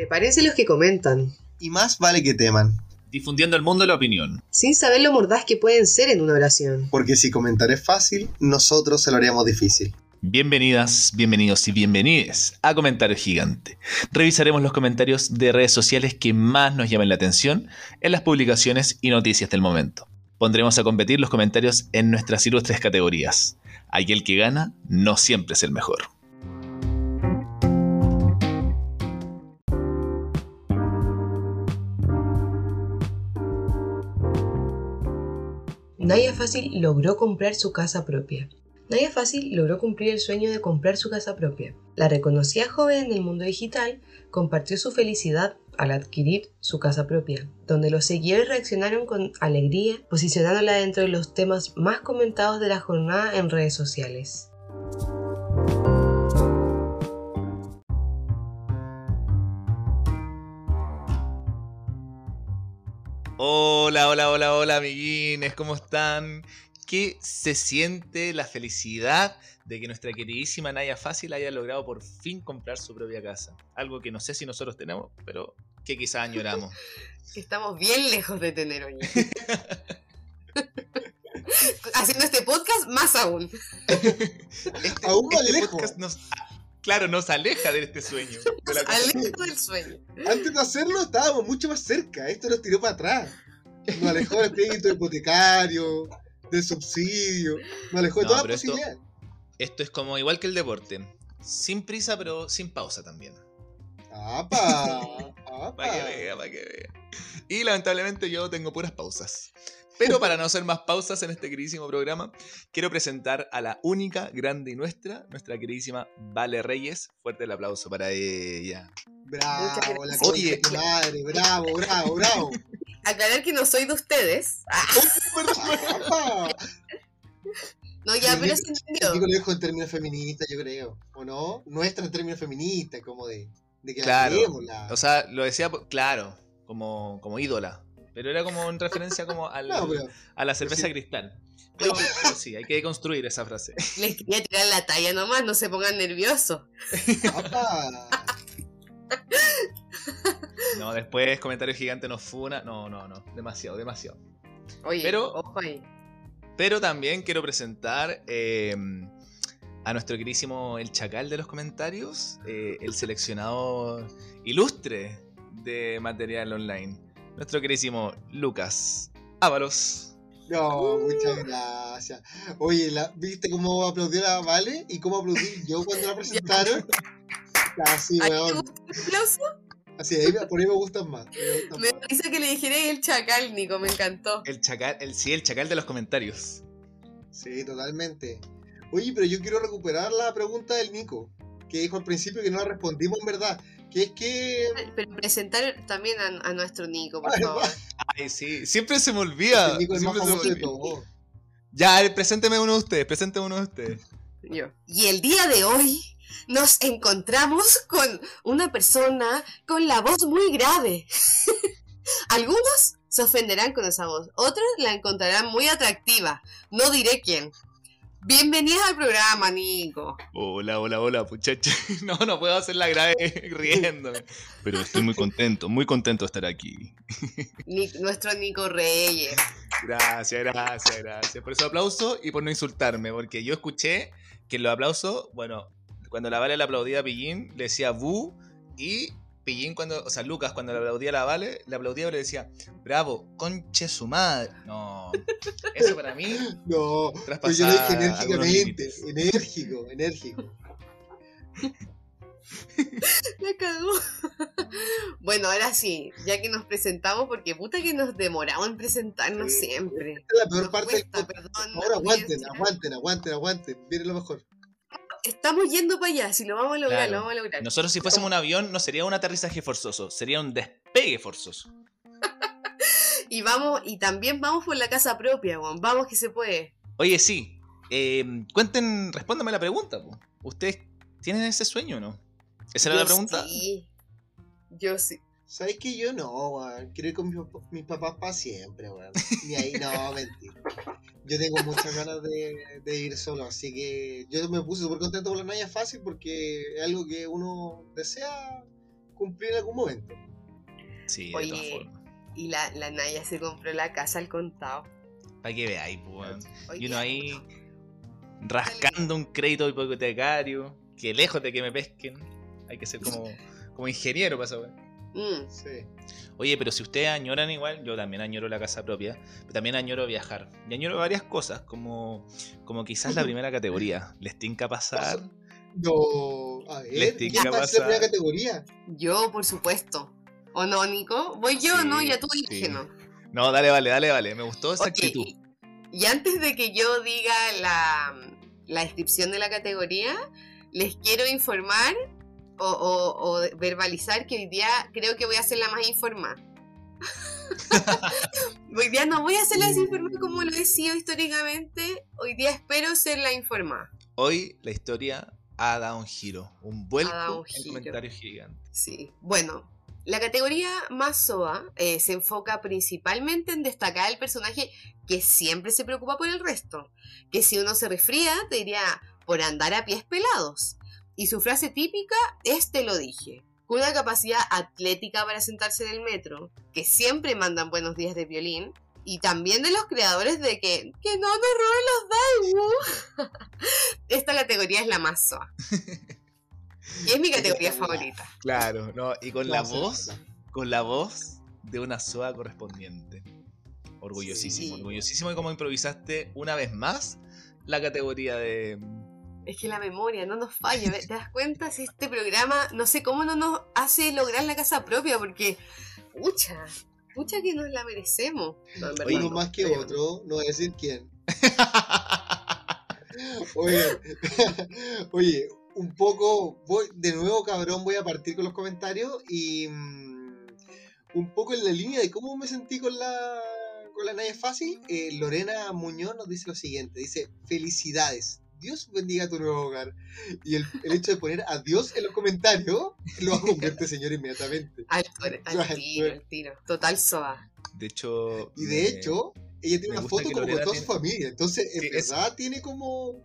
Prepárense los que comentan, Y más vale que teman, Difundiendo al mundo la opinión. sin saber lo mordaz que pueden ser en una oración. porque si comentar es fácil, nosotros se lo haríamos difícil. Bienvenidas, bienvenidos y bienvenides a Comentario Gigante. Revisaremos los comentarios de redes sociales que más nos llamen la atención en las publicaciones y noticias del momento. Pondremos a competir los comentarios en nuestras ilustres categorías. Aquel que gana no siempre es el mejor. Naya Fácil logró comprar su casa propia. Naya Fácil logró cumplir el sueño de comprar su casa propia. La reconocida joven en el mundo digital compartió su felicidad al adquirir su casa propia, donde los seguidores reaccionaron con alegría, posicionándola dentro de los temas más comentados de la jornada en redes sociales. Hola, hola, hola, hola, amiguines, ¿cómo están? ¿Qué se siente la felicidad de que nuestra queridísima Naya Fácil haya logrado por fin comprar su propia casa? Algo que no sé si nosotros tenemos, pero que quizás añoramos. Estamos bien lejos de tener hoy. Haciendo este podcast más aún. Este, Aún más este lejos. podcast nos, claro, nos aleja de este sueño. de la casa. Alejo del sueño. Antes de hacerlo estábamos mucho más cerca, esto nos tiró para atrás. Nos alejó del crédito hipotecario, del subsidio, nos alejó de No, todas pero las esto- posibilidades. Esto es como igual que el deporte. Sin prisa, pero sin pausa también. ¡Apa! ¡Apa! Para que vea, para que vea. Y lamentablemente yo tengo puras pausas. Pero para no hacer más pausas en este queridísimo programa, quiero presentar a la única, grande y nuestra, nuestra queridísima Vale Reyes. Fuerte el aplauso para ella. Bravo, la Oye. madre, bravo, bravo, bravo. Aclarar que no soy de ustedes. Ah, ¡Apa! no, ya, pero se Digo, entendió. lo dijo en términos feministas, yo creo. ¿O no? Nuestra en términos feministas, como de, de que Claro. la queremos, la- O sea, lo decía, claro, como, como ídola. Pero era como en referencia como al- No, pero a la cerveza sí. cristal. Pero, pero sí, hay que deconstruir esa frase. Les quería tirar la talla nomás, no se pongan nerviosos. No, después comentario gigante nos funa. No, no, no. Demasiado, demasiado. Oye, Pero- ojo ahí. Pero también quiero presentar eh, a nuestro querísimo El Chacal de los comentarios, eh, el seleccionador ilustre de material online, nuestro querísimo Lucas Ábalos. No, muchas gracias. Oye, la- ¿viste cómo aplaudió la Vale? ¿Y cómo aplaudí yo cuando la presentaron? Así, ¿A ti te weón. gusta el aplauso? Así, ahí, por ahí me gustan más. me gustan Me más. dice que le dijera el chacal, Nico, me encantó. El chacal, el, sí, el chacal de los comentarios. Sí, totalmente. Oye, pero yo quiero recuperar la pregunta del Nico, que dijo al principio que no la respondimos en verdad. Que es que. Pero presentar también a, a nuestro Nico, por Ay, favor. Ay, sí, siempre se me olvida. el Nico es más siempre se me famoso de. Ya, presénteme uno de ustedes, presénteme uno de ustedes. Yo. Y el día de hoy nos encontramos con una persona con la voz muy grave. Algunos se ofenderán con esa voz, otros la encontrarán muy atractiva. No diré quién. Bienvenidos al programa, Nico. Hola, hola, hola, muchachos. No, no puedo hacer la grave riéndome. Pero estoy muy contento, muy contento de estar aquí. Ni- nuestro Nico Reyes. Gracias, gracias, gracias. Por eso aplauso y por no insultarme, porque yo escuché que los aplausos, bueno, cuando la Vale le aplaudía a Pillín, le decía bu, y Pillín cuando, o sea, Lucas cuando le aplaudía a la Vale, le aplaudía y le decía, bravo, conche su madre. No, eso para mí, No, pero traspasar yo lo dije enérgicamente. Enérgico, enérgico. La cagó. bueno, ahora sí, ya que nos presentamos, porque puta que nos demoramos en presentarnos Sí. siempre. Esta es la peor Nos parte del cuesta, podcast. perdón, Ahora aguanten, aguanten, aguanten, aguanten. Viene lo mejor. Estamos yendo para allá, si lo vamos a lograr, Claro. lo vamos a lograr. Nosotros si fuésemos un avión no sería un aterrizaje forzoso, sería un despegue forzoso. Y vamos, y también vamos por la casa propia, weón. Vamos que se puede. Oye, sí, eh, cuenten, respóndame la pregunta. po. ¿Ustedes tienen ese sueño o no? ¿Esa era Yo la pregunta? Sí. Yo sí. ¿Sabes que yo no, weón? Quiero ir con mis, pap- mis papás para siempre, weón. Ni ahí, no, mentira. Yo tengo muchas ganas de, de ir solo, así que yo me puse súper contento por la Naya Fácil porque es algo que uno desea cumplir en algún momento. Sí, de todas Oye, formas. y la, la Naya se compró la casa al contado. Para que veáis, pues, weón. Y uno ahí rascando un crédito hipotecario, que lejos de que me pesquen, hay que ser como, como ingeniero para eso, weón. Mm, Sí. Oye, pero si ustedes añoran igual, yo también añoro la casa propia, pero también añoro viajar. Y añoro varias cosas, como, como quizás la primera categoría. Les tinca pasar. No, a Les ver, tiene ya que está en la pasar. primera categoría. yo, por supuesto. ¿O no, Nico? ¿Voy yo Sí, no? Ya tú sí. dije no. No, dale, vale, dale, vale. Me gustó esa actitud. y, y antes de que yo diga la, la descripción de la categoría, les quiero informar o, o- o verbalizar que hoy día creo que voy a ser la más informada. hoy día no voy a ser la más informada como lo he sido históricamente. Hoy día espero ser la informada. Hoy la historia ha dado un giro, un vuelco un en giro. comentario gigante. Sí. Bueno, la categoría más SOA eh, se enfoca principalmente en destacar el personaje que siempre se preocupa por el resto. Que si uno se resfría, te diría por andar a pies pelados. Y su frase típica es te lo dije. Con una capacidad atlética para sentarse en el metro, que siempre mandan buenos días de violín. Y también de los creadores de que, que no me roben los Daiwu. Esta categoría es la más SOA. Y es mi categoría favorita. Claro, no, y con la No, voz, con la voz de una SOA correspondiente. Orgullosísimo, Sí. orgullosísimo de cómo improvisaste una vez más la categoría de. Es que la memoria no nos falla. ¿te das cuenta? Si este programa, no sé cómo no nos hace lograr la casa propia, porque, pucha, pucha que nos la merecemos. No, verdad más que pero- otro, no voy a decir quién. Oye, oye, un poco, voy, de nuevo cabrón, voy a partir con los comentarios y mm, un poco en la línea de cómo me sentí con la con la Naya Fácil, eh, Lorena Muñoz nos dice lo siguiente, dice, felicidades, Dios bendiga tu nuevo hogar. Y el, el hecho de poner a Dios en los comentarios lo convierte señor inmediatamente. Al, al tiro, al tiro. Total soa. De hecho. Y de me- hecho, ella tiene una foto que como con Lorena toda su familia. Entonces, en Sí, verdad tiene como.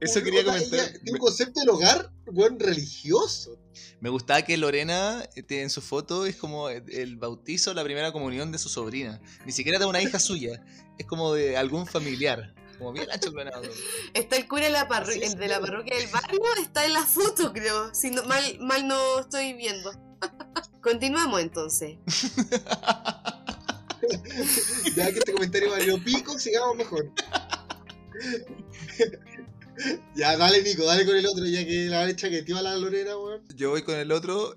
Eso un- quería comentar. ella tiene un concepto del hogar, buen religioso. Me gustaba que Lorena eh, en su foto es como el- el bautizo, la primera comunión de su sobrina. Ni siquiera de una hija suya, es como de algún familiar. Como bien achoclonado. Está el cura de la, Sí, el de la parroquia del barrio, está en la foto, creo. Si no, mal, mal no estoy viendo. Continuamos entonces. Ya que este comentario valió pico, sigamos mejor. ya, dale, Nico, dale con el otro, ya que la vale chaqueteó a la Lorena, weón. Yo voy con el otro.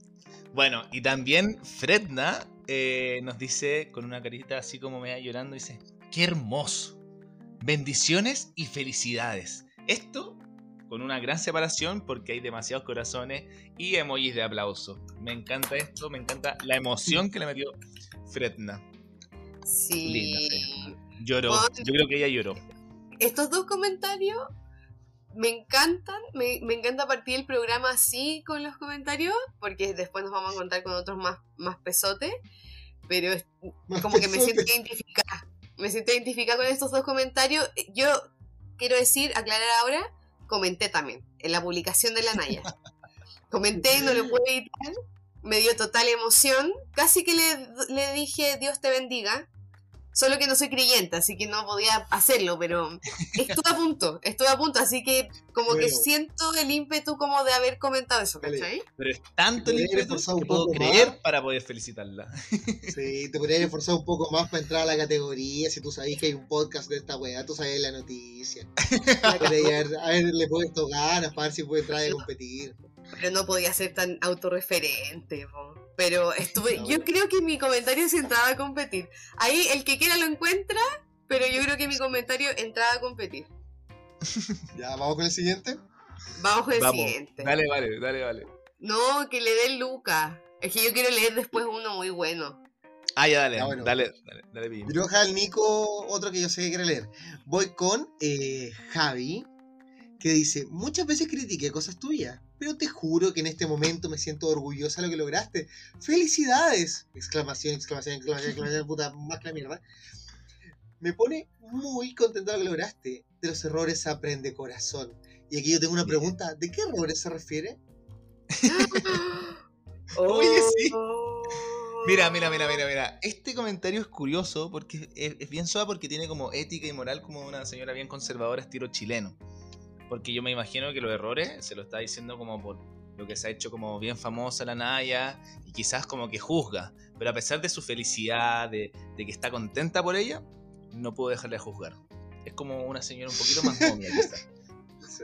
Bueno, y también Fredna eh, nos dice con una carita así como me da llorando, dice, qué hermoso. Bendiciones y felicidades. Esto con una gran separación porque hay demasiados corazones y emojis de aplauso. Me encanta esto, me encanta la emoción que le metió Fredna. Sí. Linda Lloró, Bueno. yo creo que ella lloró. Estos dos comentarios me encantan. Me, me encanta partir el programa así con los comentarios, porque después nos vamos a contar con otros más, más pesotes. Pero es como que me siento identificada. Me siento identificada con estos dos comentarios. Yo quiero decir, aclarar ahora, comenté también en la publicación de la Naya. Comenté, no lo pude evitar. Me dio total emoción. Casi que le, le dije Dios te bendiga. Solo que no soy creyente, así que no podía hacerlo, pero estuve a punto, estuve a punto, así que como que siento el ímpetu como de haber comentado eso, Vale. ¿cachai? Pero es tanto el ímpetu que puedo creer más. para poder felicitarla. Sí, te podrías esforzar un poco más para entrar a la categoría. Si tú sabes que hay un podcast de esta weá, tú sabes la noticia. Podrías haber- haberle puesto ganas para ver si puede entrar a competir. pero no podía ser tan autorreferente. po. Pero estuve, yo creo que mi comentario sí entraba a competir. Ahí el que quiera lo encuentra, pero yo creo que mi comentario entraba a competir. Ya, vamos con el siguiente. Vamos con el Vamos, siguiente. dale, vale, dale, vale. No, que le dé Luca. Es que yo quiero leer después uno muy bueno. Ah, ya, dale, Ah, bueno. dale, dale, dale, dejar al Nico otro que yo sé que quiere leer. Voy con eh, Javi, que dice, muchas veces critiqué cosas tuyas, pero te juro que en este momento me siento orgullosa de lo que lograste. ¡Felicidades! Exclamación, exclamación, exclamación, exclamación, puta, más que la mierda. Me pone muy contento de lo que lograste. De los errores se aprende corazón. Y aquí yo tengo una pregunta, ¿de qué errores se refiere? Oye, sí. Oh. Mira, mira, mira, mira, mira. Este comentario es curioso porque es, es bien suave porque tiene como ética y moral como una señora bien conservadora estilo chileno. Porque yo me imagino que los errores se lo está diciendo como por lo que se ha hecho como bien famosa la Naya y quizás como que juzga. Pero a pesar de su felicidad, de, de que está contenta por ella, no puedo dejarle de juzgar. Es como una señora un poquito más momia quizás. Sí.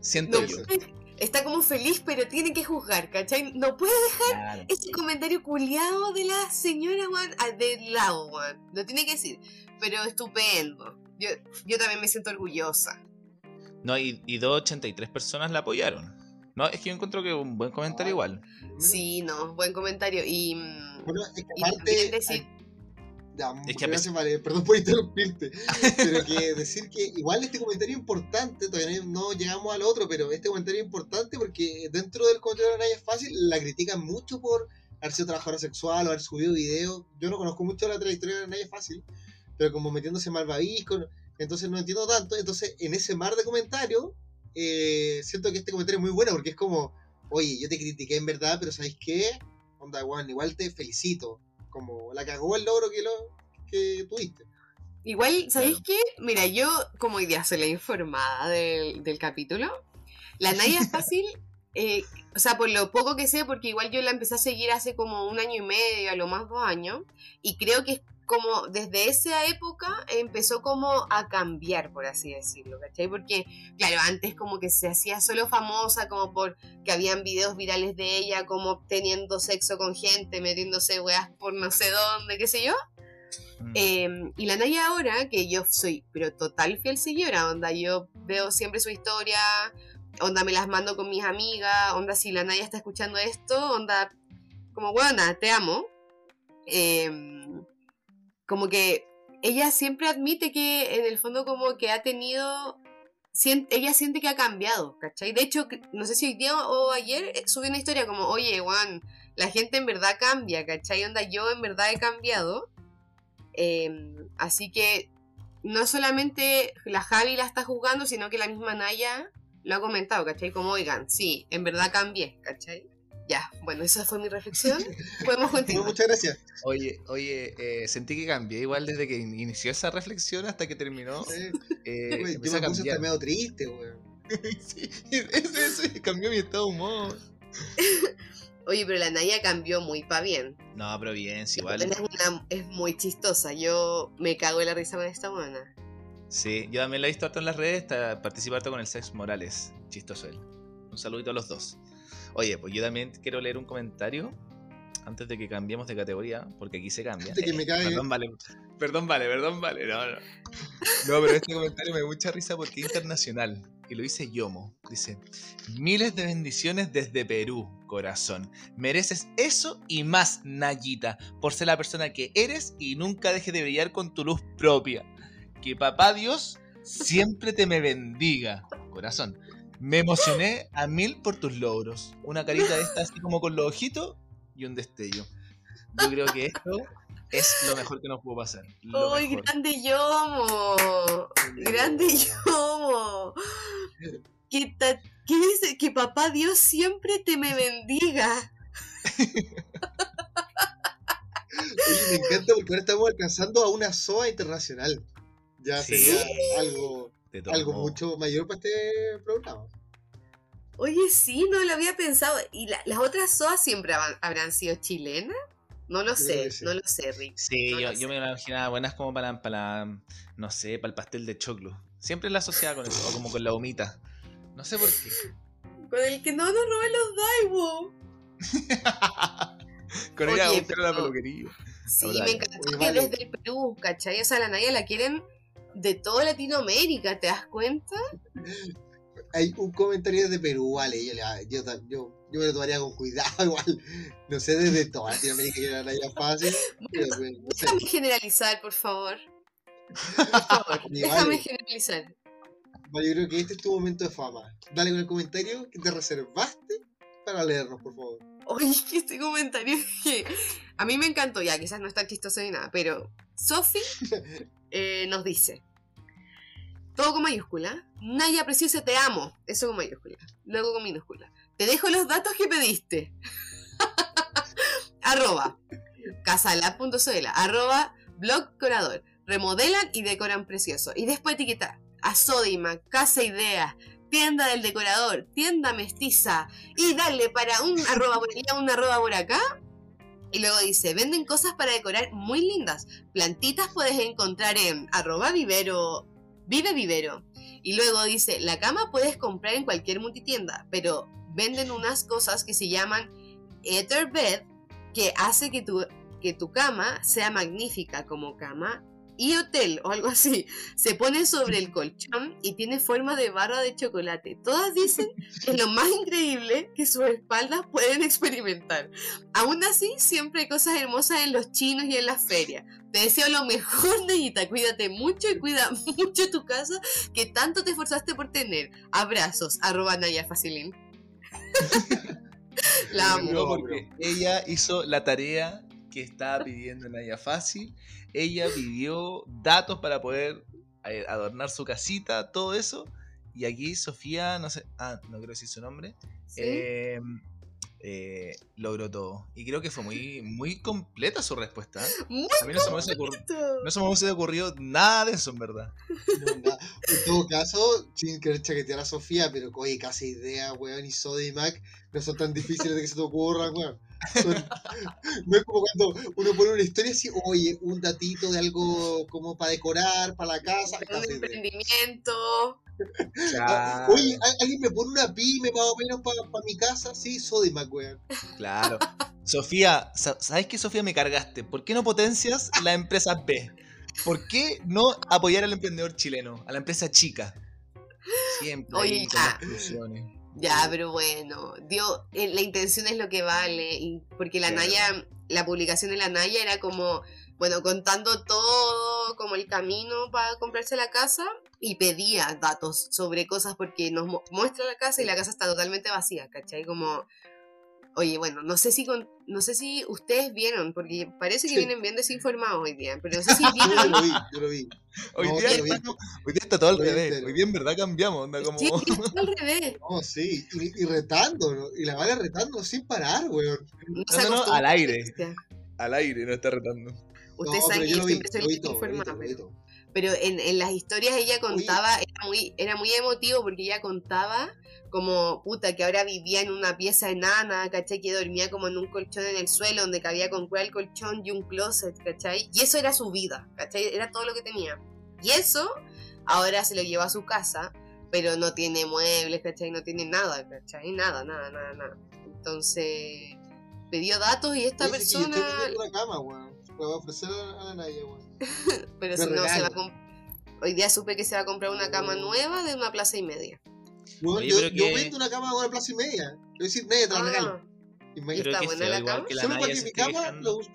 Siento No yo. puede- está como feliz, pero tiene que juzgar, ¿cachai? No puede Claro. ese comentario culiado de la señora, Juan, del lado, Juan. Lo tiene que decir. Pero estupendo. Yo, yo también me siento orgullosa. No, y, y 283 personas la apoyaron. No, es que yo encuentro que un buen comentario igual. Sí, no, buen comentario. Y. Bueno, es que aparte. también decir- Ya, Es que a gracias, vale, perdón por interrumpirte. Pero que decir que igual este comentario es importante, todavía no, llegamos al otro, pero este comentario es importante porque dentro del comentario de Naya es fácil, la critican mucho por haber sido trabajadora sexual o haber subido videos. Yo no conozco mucho la trayectoria de Naya Fácil, pero como metiéndose malvavisco, entonces no entiendo tanto. Entonces, en ese mar de comentarios, eh, siento que este comentario es muy bueno porque es como, oye, yo te critiqué en verdad, pero ¿sabéis qué? Onda, Juan, igual te felicito. Como la cagó el logro que, lo, que tuviste. Igual, ¿sabéis Claro. qué? Mira, yo como idea soy la informada del, del capítulo. La Naya es fácil, eh, o sea, por lo poco que sé, porque igual yo la empecé a seguir hace como un año y medio, a lo más dos años, y creo que es como desde esa época empezó como a cambiar, por así decirlo, ¿cachai? Porque, claro, antes como que se hacía solo famosa, como por que habían videos virales de ella, como teniendo sexo con gente, metiéndose weas por no sé dónde, qué sé yo. Mm. Eh, y la Naya ahora, que yo soy, pero total fiel seguidora, onda, yo veo siempre su historia, onda, me las mando con mis amigas, onda, si la Naya está escuchando esto, onda, como, buena, te amo. Eh, como que ella siempre admite que en el fondo como que ha tenido, ella siente que ha cambiado, ¿cachai? De hecho, no sé si hoy día o ayer eh, subí una historia como, oye, Juan, la gente en verdad cambia, ¿cachai? Onda, yo en verdad he cambiado. Eh, así que no solamente la Javi la está juzgando, sino que la misma Naya lo ha comentado, ¿cachai? Como, oigan, sí, en verdad cambié, ¿cachai? Ya, bueno, esa fue mi reflexión. Podemos continuar. muchas gracias. Oye, oye, eh, sentí que cambié igual desde que in- inició esa reflexión hasta que terminó. Sí. eh, Güey, yo empecé me a puse hasta cambiar. medio triste, weón. sí, eso, eso, cambió mi estado de humor. Oye, pero la Naya cambió muy pa' bien. No, pero bien, sí, La igual. Es, una- es muy chistosa. Yo me cago en la risa con esta buena. Sí, yo también la he visto harto en las redes, está, participa harto con el Sex Morales. Chistoso él. Un saludito a los dos. Oye, pues yo también quiero leer un comentario antes de que cambiemos de categoría, porque aquí se cambia. Antes que me cague. Perdón, vale. Perdón, vale, perdón, vale. No, no. No, pero este comentario me da mucha risa porque es internacional. Y lo dice Yomo. Dice: Miles de bendiciones desde Perú, corazón. Mereces eso y más, Nayita, por ser la persona que eres y nunca dejes de brillar con tu luz propia. Que papá Dios siempre te me bendiga, corazón. Me emocioné a mil por tus logros. Una carita de esta así como con los ojitos y un destello. Yo creo que esto es lo mejor que nos pudo pasar. Lo ¡Ay, mejor. grande Yomo! ¡Grande Yomo! ¿Qué, ta- qué dice? Que papá Dios siempre te me bendiga. Oye, me encanta porque ahora estamos alcanzando a una SOA internacional. Ya Sí. sería algo, De todo algo modo. mucho mayor para este programa. Oye, sí, no lo había pensado. ¿Y la- las otras SOAS siempre habrán, habrán sido chilenas? No lo sé, sí. no lo sé, Rick. Sí, No yo, lo yo sé. me imaginaba buenas como para, para, no sé, para el pastel de choclo. Siempre la asociaba con eso, o como con la humita. No sé por qué. Con el que no nos robe los Daiwo. con ella Oye, a buscar a la pero- peluquería. Sí, Hola. me encantó que desde el Perú, ¿cachai? O sea, la Naya la quieren de toda Latinoamérica, ¿te das cuenta? Hay un comentario de Perú, vale. Yo, le- yo, yo, yo me lo tomaría con cuidado, igual. No sé, desde toda Latinoamérica que era ya fácil. Pero, no sé. Déjame generalizar, por favor. Por favor, déjame vale. generalizar. Vale, yo creo que este es tu momento de fama. Dale con el comentario que te reservaste para leernos, por favor. Oye, que este comentario que a mí me encantó, ya quizás no está chistoso ni nada, pero Sofi eh, nos dice, todo con mayúscula, Naya Preciosa, te amo, eso con mayúscula, luego con minúscula, te dejo los datos que pediste. arroba casalab.cl, arroba blog corador. Remodelan y decoran precioso. Y después etiqueta a Sodima, Casa Ideas, tienda del decorador, tienda mestiza. Y dale para un arroba por allá, un arroba por acá. Y luego dice, venden cosas para decorar muy lindas. Plantitas puedes encontrar en arroba vivero, vive vivero. Y luego dice, la cama puedes comprar en cualquier multitienda, pero venden unas cosas que se llaman Etherbed, que hace que tu, que tu cama sea magnífica como cama y hotel o algo así. Se pone sobre el colchón y tiene forma de barra de chocolate. Todas dicen que es lo más increíble que sus espaldas pueden experimentar. Aún así, siempre hay cosas hermosas en los chinos y en las ferias. Te deseo lo mejor, Neyita. Cuídate mucho y cuida mucho tu casa que tanto te esforzaste por tener. Abrazos, arroba Naya Facilín. La amo. ella hizo la tarea que estaba pidiendo Naya Fácil. Ella pidió datos para poder eh, adornar su casita, todo eso. Y aquí Sofía, no sé, ah, no creo decir su nombre. Em, eh, logró todo. Y creo que fue muy, muy completa su respuesta. a mí no se, me hubiese ocurrido, no se me hubiese ocurrido nada de eso, en verdad. en todo caso, sin querer chaquetear a Sofía, pero oye, casi idea, weón, y Sodimac no son tan difíciles de que se te ocurran, weón. no es como cuando uno pone una historia así, oye, un datito de algo como para decorar, para la casa. Un emprendimiento. Oye, ¿alguien me pone una pyme más o menos para mi casa? Sí, Sodimac, weón. Claro. Sofía, ¿sabes qué, Sofía, me cargaste? ¿Por qué no potencias la empresa B? ¿Por qué no apoyar al emprendedor chileno, a la empresa chica? Siempre. Oye, ya, pero bueno, dio, eh, la intención es lo que vale, y porque la Naya, la publicación de la Naya era como, bueno, contando todo, como el camino para comprarse la casa, y pedía datos sobre cosas porque nos muestra la casa y la casa está totalmente vacía, ¿cachai? Como Oye, bueno, no sé si no sé si ustedes vieron, porque parece que vienen bien desinformados hoy día, pero no sé si vieron. yo lo vi, yo lo vi. Hoy, día, hoy día está todo al revés. Hoy día en verdad cambiamos. Onda, como... Sí, está al revés. No, sí, y, retando, y la vale retando sin parar, weón. No, no, no, al aire. Al aire no está retando. Ustedes saben que yo siempre soy informada. Pero en, en las historias ella contaba, era muy, era muy emotivo porque ella contaba como puta que ahora vivía en una pieza enana, ¿cachai? Que dormía como en un colchón en el suelo donde cabía con cuál colchón y un closet, ¿cachai? Y eso era su vida, ¿cachai? Era todo lo que tenía. Y eso ahora se lo llevó a su casa, pero no tiene muebles, ¿cachai? No tiene nada, ¿cachai? Nada, nada, nada, nada. Entonces, pidió datos y esta persona... una cama, weón. va a ofrecer a la Naya, weón. pero si no, se va a Hoy día supe que se va a comprar una cama nueva de una plaza y media yo, yo, vendo una cama a una plaza y media. Yo decir, media te la regalo. Y está buena la cama. Solo para que mi cama lo uso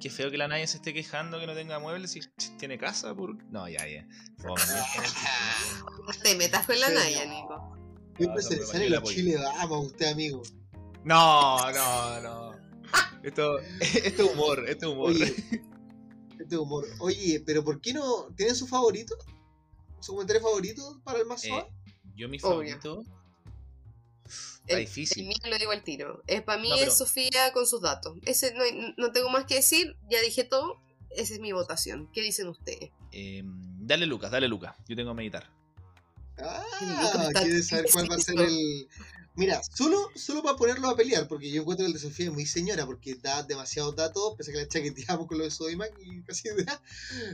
Qué feo que la Naya se esté quejando que no tenga muebles y tiene casa por. No, ya, ya. te metas con la Naya, Nico. Siempre se le sale los chile vamos usted, amigo. No, no, no. Esto, esto es humor, esto es humor. Oye, esto es humor. Oye, pero ¿por qué no? ¿Tienen su favorito? ¿Su comentario favorito para el más eh, yo mi favorito. Está el, difícil. El mío lo digo al tiro. Es para mí es Sofía con sus datos. Ese no, tengo más que decir, ya dije todo. Esa es mi votación. ¿Qué dicen ustedes? Em, dale Lucas, dale Lucas. Yo tengo que meditar. Ah, ¿quieres saber cuál va a ser el. Mira, solo, solo para ponerlo a pelear, porque yo encuentro que el de Sofía es muy señora, porque da demasiados datos, pese a que la chaqueteamos con lo de Sodimac y casi idea,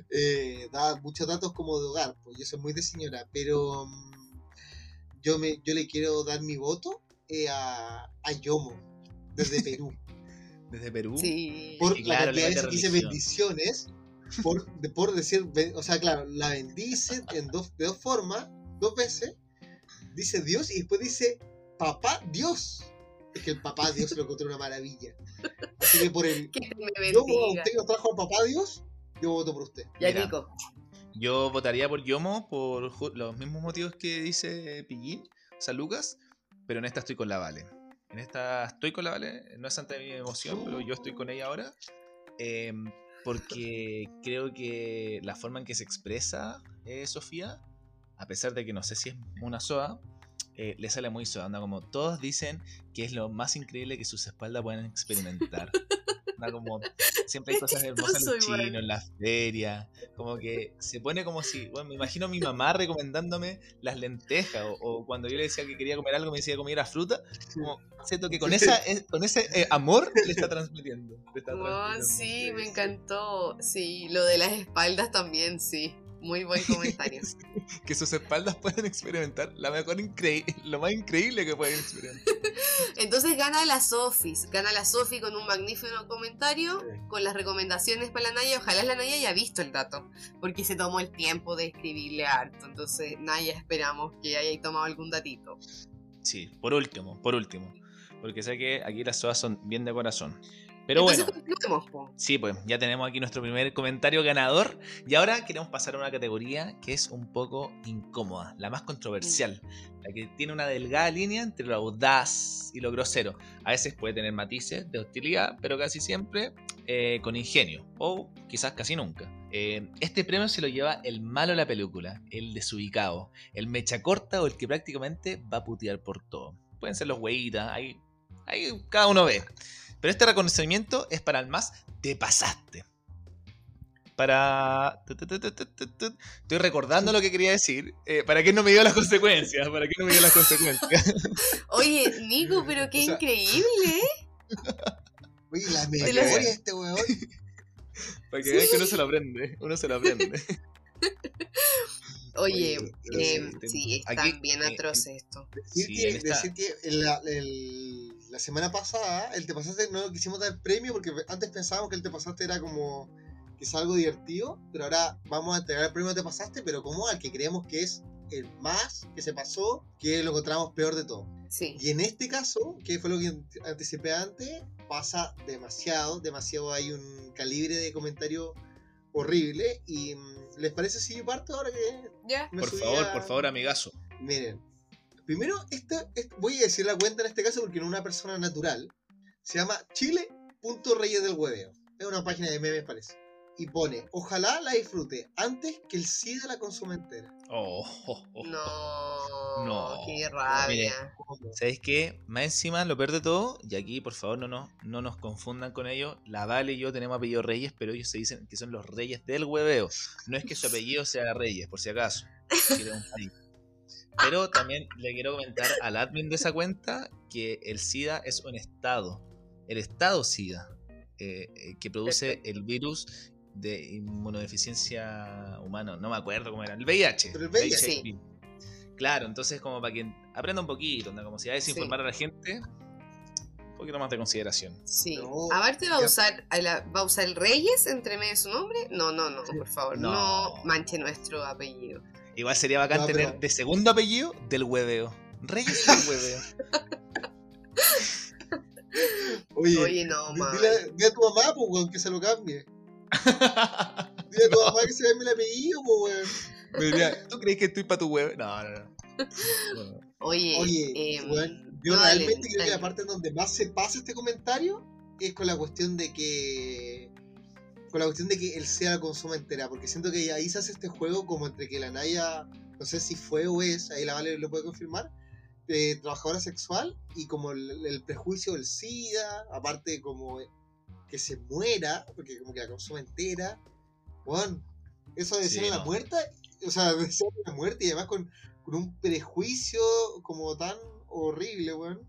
eh, da muchos datos como de hogar, pues yo soy muy de señora, pero. Mm, yo, me, yo le quiero dar mi voto eh, a, a Yomo, desde Perú. ¿Desde Perú? Sí. Por la cantidad de veces dice bendiciones, por, por decir, o sea, claro, la bendice en dos, de dos formas, dos veces, dice Dios y después dice papá Dios. Es que el papá Dios lo encontró una maravilla. Así que por el. Que yo, usted nos trajo a papá Dios, yo voto por usted. Ya, Nico. Yo votaría por Yomo por los mismos motivos que dice Pillín, o sea, Lucas, pero en esta estoy con la Vale. En esta estoy con la Vale, no es ante mi emoción, pero yo estoy con ella ahora. Em, porque creo que la forma en que se expresa eh, Sofía, a pesar de que no sé si es una soa, eh, le sale muy suave. Onda como todos dicen que es lo más increíble que sus espaldas pueden experimentar. Onda como siempre hay cosas hermosas en los chinos, en las ferias. Como que se pone como si. Bueno, me imagino a mi mamá recomendándome las lentejas. O, o cuando yo le decía que quería comer algo, me decía que comiera fruta. Como siento que con, esa, eh, con ese eh, amor le está transmitiendo. le está Oh, transmitiendo. sí, me encantó. Sí, lo de las espaldas también, sí. Muy buen comentario. que sus espaldas pueden experimentar la mejor increíble, lo más increíble que pueden experimentar. Entonces gana la Sofis, gana la Sofi con un magnífico comentario, Sí. con las recomendaciones para la Naya. Ojalá la Naya haya visto el dato, porque se tomó el tiempo de escribirle harto. Entonces, Naya, esperamos que haya tomado algún datito. Sí, por último, por último. Porque sé que aquí las sodas son bien de corazón. Pero Entonces, bueno, po. sí, pues ya tenemos aquí nuestro primer comentario ganador. Y ahora queremos pasar a una categoría que es un poco incómoda, la más controversial. La que tiene una delgada línea entre lo audaz y lo grosero. A veces puede tener matices de hostilidad, pero casi siempre eh, con ingenio. O quizás casi nunca. Eh, este premio se lo lleva el malo de la película, el desubicado, el mecha corta o el que prácticamente va a putear por todo. Pueden ser los hueitas, ahí, ahí cada uno ve. Pero este reconocimiento es para el más te pasaste. Para. Estoy recordando lo que quería decir. eh, para que no me dio las consecuencias. Para que no me dio las consecuencias. Oye, Nico, pero qué O sea- increíble, ¿eh? Oye, la lo- memoria de este weón. Para que vean que uno se lo aprende. Uno se lo aprende. Oye, Oye, pero eh, sí, sí, están aquí, bien eh, atroces esto. Decir, Sí, que, está- decir el- la semana pasada, el Te Pasaste no lo quisimos dar premio porque antes pensábamos que el Te Pasaste era como quizá algo divertido, pero ahora vamos a entregar el premio Te Pasaste, pero como al que creemos que es el más que se pasó, que lo encontramos peor de todo. Sí. Y en este caso, que fue lo que anticipé antes, pasa demasiado, demasiado hay un calibre de comentario horrible. Y mm, ¿les parece si yo parto ahora que Ya. me Por favor, a- por favor, amigazo. Miren, primero, esta, esta- voy a decir la cuenta en este caso porque no es una persona natural. Se llama chile.reyes del hueveo. Es una página de memes, parece. Y pone, ojalá la disfrute antes que el SIDA la consuma entera. Oh, oh, oh. No, No. qué rabia. ¿Cómo? ¿Sabéis qué? Más encima, lo peor de todo, y aquí por favor no nos, no nos confundan con ellos, la Vale y yo tenemos apellido Reyes, pero ellos se dicen que son los Reyes del hueveo. No es que su apellido sea Reyes, por si acaso. Pero también le quiero comentar al admin de esa cuenta que el SIDA es un estado, el estado SIDA, eh, eh, que produce el virus de inmunodeficiencia humana, no me acuerdo cómo era, el VIH. Pero el VIH. Sí. Claro, entonces como para que aprenda un poquito, ¿no? como si a desinformar a la gente, un poquito más de consideración. Sí. No, Aparte va a usar va a usar el Reyes entre medio de su nombre. No, no, no, por favor, no, No. manche nuestro apellido. Igual sería bacán No, pero- tener de segundo apellido del hueveo. Reyes del hueveo. Oye, Oye, no, man. dile, dile a tu mamá, pues, weón, que se lo cambie. Dile a tu mamá que se cambie el apellido, pues, weón. Me diría, ¿tú crees que estoy para tu huevo? No, no, no. Bueno, Oye, Oye, em, weón, yo no, dale, realmente creo que la parte en donde más se pasa este comentario es con la cuestión de que. Con la cuestión de que él sea la consuma entera, porque siento que ahí se hace este juego como entre que la Naya, no sé si fue o es, ahí la Vale lo puede confirmar, de trabajadora sexual y como el, el prejuicio del SIDA, aparte como que se muera, porque como que la consuma entera. Weón, eso de Sí, ser la muerta, o sea, de ser la muerte y además con, con un prejuicio como tan horrible, weón.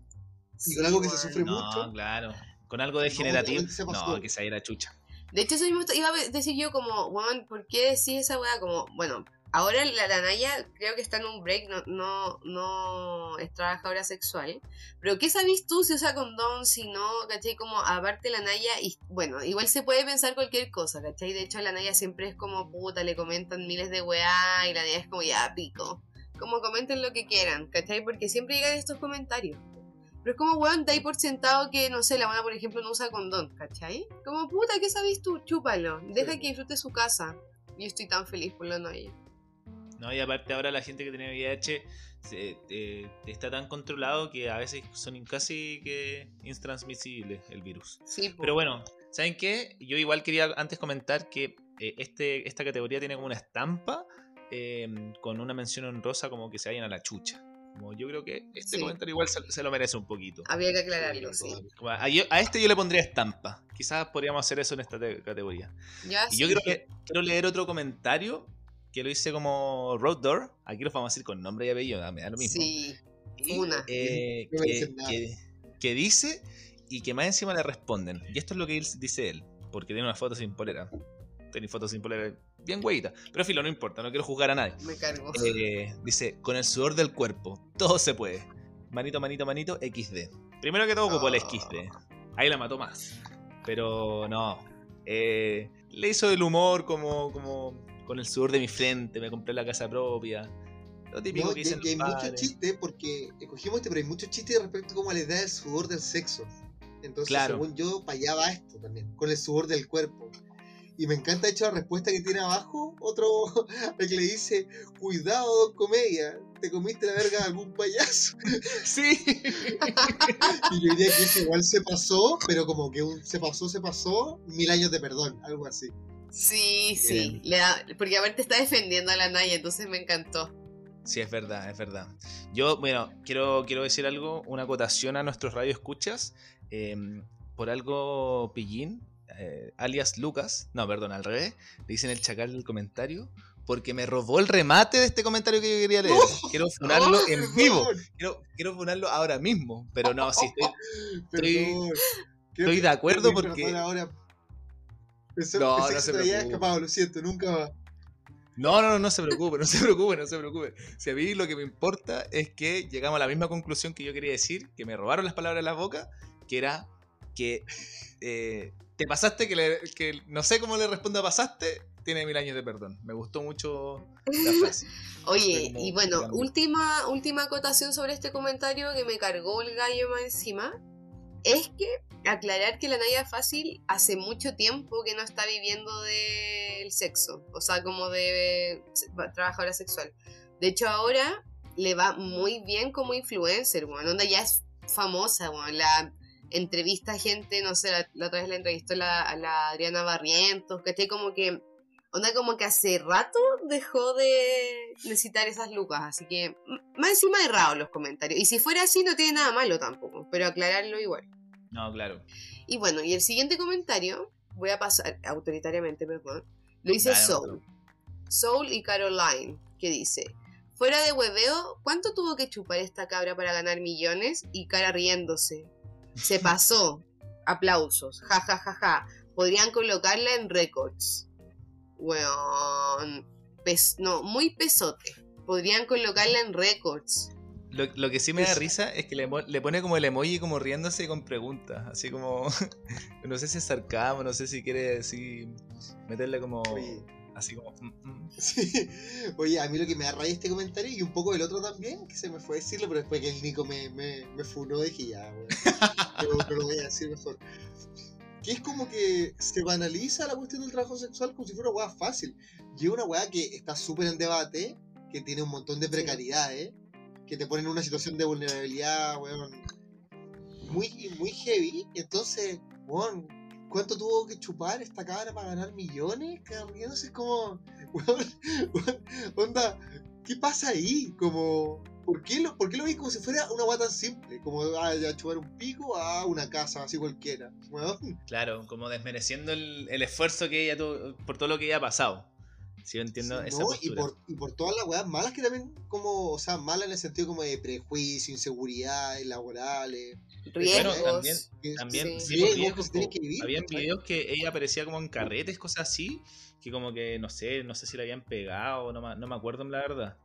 sí, con algo que se sufre no, mucho. claro. Con algo degenerativo. No, que se la chucha. De hecho, eso mismo iba a decir yo como, weón, ¿por qué decís esa weá? Como, bueno, ahora la, la Naya creo que está en un break, no, no, no es trabajadora sexual. Pero ¿qué sabís tú si usa condón, si no, cachai? Como aparte la Naya, y bueno, igual se puede pensar cualquier cosa, cachai? De hecho, la Naya siempre es como puta, le comentan miles de weá y la Naya es como ya pico. Como comenten lo que quieran, ¿cachai? Porque siempre llegan estos comentarios. Pero es como, weón, dais por sentado que, no sé, la buena, por ejemplo, no usa condón, ¿cachai? Como, puta, ¿qué sabes tú? Chúpalo. Deja Sí. que disfrute su casa. Yo estoy tan feliz por la Naya. No, y aparte ahora la gente que tiene VIH se- eh, está tan controlado que a veces son casi que intransmisibles el virus. Sí. Pero bueno, ¿saben qué? Yo igual quería antes comentar que eh, este, esta categoría tiene como una estampa eh, con una mención honrosa como que se vayan a la chucha. Como yo creo que este Sí. comentario igual se, se lo merece un poquito. Había que aclararlo, sí. A, yo- a este yo le pondría estampa. Quizás podríamos hacer eso en esta te- categoría. Ya, Y yo sí. creo que quiero leer otro comentario que lo hice como Road Door. Aquí lo vamos a decir con nombre y apellido, me da lo mismo. Sí, Y, una. eh, No que, dice y que más encima le responden. Y esto es lo que dice él, porque tiene una foto sin polera. Tiene fotos sin polera bien güeyita. Pero filo, no importa, no quiero juzgar a nadie. Me cargo. Eh, dice, con el sudor del cuerpo, todo se puede. Manito, manito, manito, XD. Primero que todo ocupó el Oh. XD. Ahí la mató más. Pero no. eh, le hizo el humor como, como con el sudor de mi frente, me compré la casa propia. Lo típico No, que y, dicen y hay padres. chistes, porque escogimos este, pero hay muchos chistes respecto a la idea del sudor del sexo. Entonces, Claro. según yo, para allá va esto también, con el sudor del cuerpo. Y me encanta, de hecho, la respuesta que tiene abajo, otro el que le dice, cuidado, don comedia, te comiste la verga de algún payaso. Sí. Y yo diría que ese igual se pasó, pero como que un se pasó, se pasó, mil años de perdón, algo así. Sí, sí. Le da- porque aparte está defendiendo a la Naya, entonces me encantó. Sí, es verdad, es verdad. Yo, bueno, quiero, quiero decir algo, una acotación a nuestros radioescuchas. Eh, por algo, Pillín, eh, alias Lucas, no, perdón, al revés, le dicen el chacal del comentario, porque me robó el remate de este comentario que yo quería leer. Quiero funarlo ¡Oh, en vivo. Quiero, quiero funarlo ahora mismo, pero no, sí, estoy, Perdón. Estoy de acuerdo porque... ahora. Pensé, No, pensé no se preocupe. escapado, lo siento, nunca más. No, no, no, no se preocupe, no se preocupe, no se preocupe. Si a mí lo que me importa es que llegamos a la misma conclusión que yo quería decir, que me robaron las palabras de la boca, que era que eh, te pasaste, que, le- que no sé cómo le respondo a pasaste, tiene mil años de perdón. Me gustó mucho la frase. Oye, y bueno, grande. última, última acotación sobre este comentario que me cargó el gallo más encima. Es que aclarar que la Naya Fácil hace mucho tiempo que no está viviendo del sexo, o sea, como de trabajadora sexual. De hecho, ahora le va muy bien como influencer, bueno, onda ya es famosa, bueno, la entrevista a gente, no sé, la, la otra vez la entrevistó la, a la Adriana Barrientos, que esté como que Onda como que hace rato dejó de necesitar esas lucas, así que más encima errado los comentarios. Y si fuera así no tiene nada malo tampoco, pero aclararlo igual. No, claro. Y bueno, y el siguiente comentario, voy a pasar autoritariamente, perdón, lo dice Soul. Soul y Caroline, que dice, fuera de hueveo, ¿cuánto tuvo que chupar esta cabra para ganar millones? Y cara riéndose. Se pasó. Aplausos. Ja, ja, ja, ja. Podrían colocarla en récords. Weón. Pes- no, muy pesote. Podrían colocarla en récords. Lo, lo que sí me da risa es que le, le pone como el emoji como riéndose con preguntas. Así como. no sé si es sarcasmo, no sé si quiere así meterle como. Oye. Así como. mm, mm. Sí. Oye, a mí lo que me da rabia este comentario y un poco del otro también, que se me fue a decirlo, pero después que el Nico me, me, me funó, dije ya, weón. Pero lo voy a decir mejor. Que es como que se banaliza la cuestión del trabajo sexual como si fuera una weá fácil. Y es una weá que está súper en debate, que tiene un montón de precariedades, que te ponen en una situación de vulnerabilidad, weón, muy, muy heavy. Y entonces, weón, ¿cuánto tuvo que chupar esta cabra para ganar millones? Riéndose es como, onda, ¿qué pasa ahí? Como, ¿por qué lo, por qué lo vi como si fuera una weá tan simple? Como, ah, ya chupar un pico a una casa, así cualquiera. Claro, como desmereciendo el, el esfuerzo que ella tuvo por todo lo que ella ha pasado. Si yo entiendo Sí, esa ¿no? y, postura. por, y por todas las weas malas que también, como, o sea, malas en el sentido como de prejuicio, inseguridades laborales. Riesgos. también- que- También, Sí. sí, riesgos por que que vivir. videos que ella aparecía como en carretes, cosas así, que como que, no sé, no sé si la habían pegado, no, me- no me acuerdo la verdad,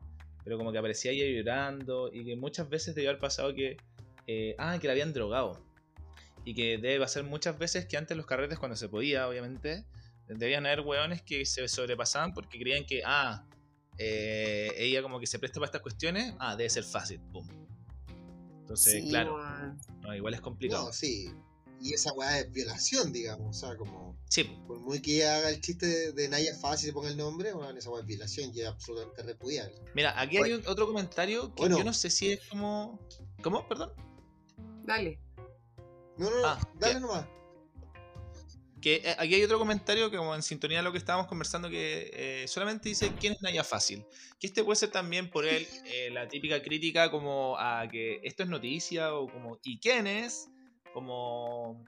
pero como que aparecía ella llorando y que muchas veces debió haber pasado que, eh, ah, que la habían drogado. Y que debe pasar muchas veces que antes los carretes, cuando se podía, obviamente, debían haber hueones que se sobrepasaban porque creían que, ah, eh, ella como que se presta para estas cuestiones, ah, debe ser fácil, pum. Entonces, Sí, claro, no, igual es complicado. No, sí. Y esa weá es violación, digamos. O sea, como, Sí, por muy que ella haga el chiste de, de Naya Fácil y ponga el nombre, bueno, esa weá es violación y es absolutamente repudiable. Mira, aquí hay un- otro comentario que Bueno. yo no sé si es como. ¿Cómo? Perdón. Dale. No, no, no, Ah, dale ya. nomás. Que eh, aquí hay otro comentario que como en sintonía de lo que estábamos conversando que eh, solamente dice quién es Naya Fácil. Que este puede ser también por él eh, la típica crítica como a que esto es noticia o como ¿y quién es? Como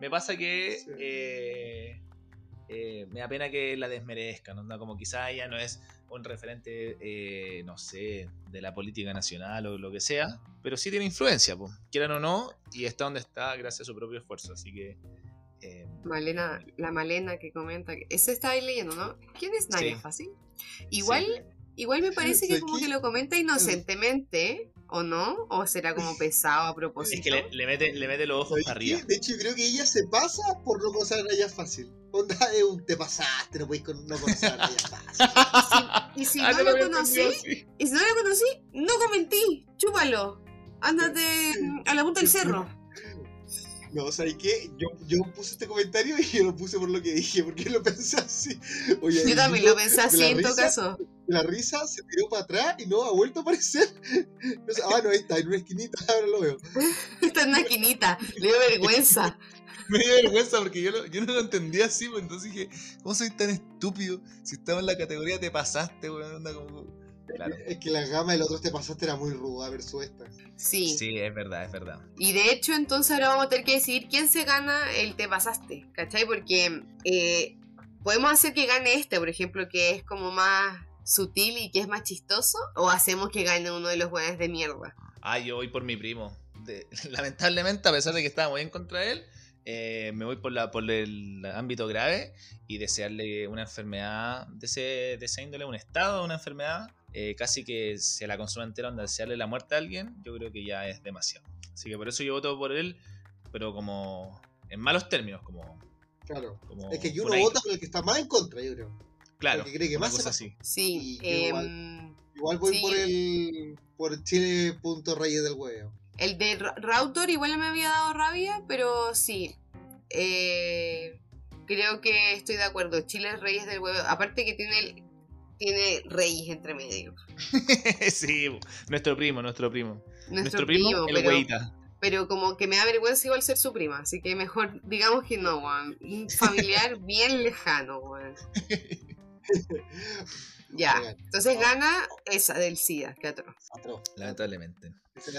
me pasa que Sí. eh, eh, me da pena que la desmerezcan, onda, como quizá ella no es un referente, eh, no sé, de la política nacional o lo que sea, pero sí tiene influencia, pues, quieran o no, y está donde está gracias a su propio esfuerzo, así que... eh, Malena, la Malena que comenta, que ese está ahí leyendo, ¿no? ¿Quién es Naya Sí. Fácil? Igual, igual me parece que ¿Sabes como que lo comenta inocentemente, ¿o no? ¿O será como pesado a propósito? es que le, le mete, le mete los ojos ¿Sabes para qué? arriba. De hecho, yo creo que ella se pasa por no conocer a Naya Fácil. Onda, es un te pasaste, no podéis con- no conocer a Naya Fácil. Y si Ah, no lo había conocí, sí. y si no lo conocí, no comentí, chúpalo. Ándate a la punta del cerro. No, ¿sabes qué? Yo, yo puse este comentario y yo lo puse por lo que dije, porque lo pensé así. Oye, Yo también lo pensé así en todo caso. La risa se tiró para atrás y no ha vuelto a aparecer. Ah, no, está, en una esquinita, ahora lo veo. Está en una esquinita, le dio vergüenza. Me dio vergüenza porque yo, lo- yo no lo entendía así, pues entonces dije, ¿cómo soy tan estúpido? Si estaba en la categoría te pasaste, weón, onda como... Claro. Es que la gama del otro te pasaste era muy ruda versus esta. Sí. Sí, es verdad, es verdad. Y de hecho, entonces ahora vamos a tener que decidir quién se gana el te pasaste, ¿cachai? Porque eh, podemos hacer que gane este, por ejemplo, que es como más sutil y que es más chistoso, o hacemos que gane uno de los buenos de mierda. Ah, yo voy por mi primo. De- lamentablemente, a pesar de que estaba muy en contra de él, eh, me voy por, la, por el ámbito grave y desearle una enfermedad de ese, de esa índole, un estado de una enfermedad, eh, casi que se la consuma entera, donde desearle la muerte a alguien, yo creo que ya es demasiado. Así que por eso yo voto por él, pero como en malos términos, como... Claro. como Es que por ahí. vota por el que está más en contra, yo creo. Claro, porque cree que más cosa así. Sí. Yo igual. em, Igual voy Sí. por el. por Chile.reyes del huevo. el de Ra- Rautor igual me había dado rabia, pero sí. Eh, creo que estoy de acuerdo. Chile es Reyes del Huevo. Aparte que tiene, el- tiene Reyes entre medio. sí, nuestro primo, nuestro primo. Nuestro, Nuestro, primo, primo, el pero, güeyita. pero como que me da vergüenza igual ser su prima. Así que mejor digamos que no, weón. Un familiar bien lejano, weón. Ya. Entonces gana esa del SIDA, que atroz. Lamentablemente.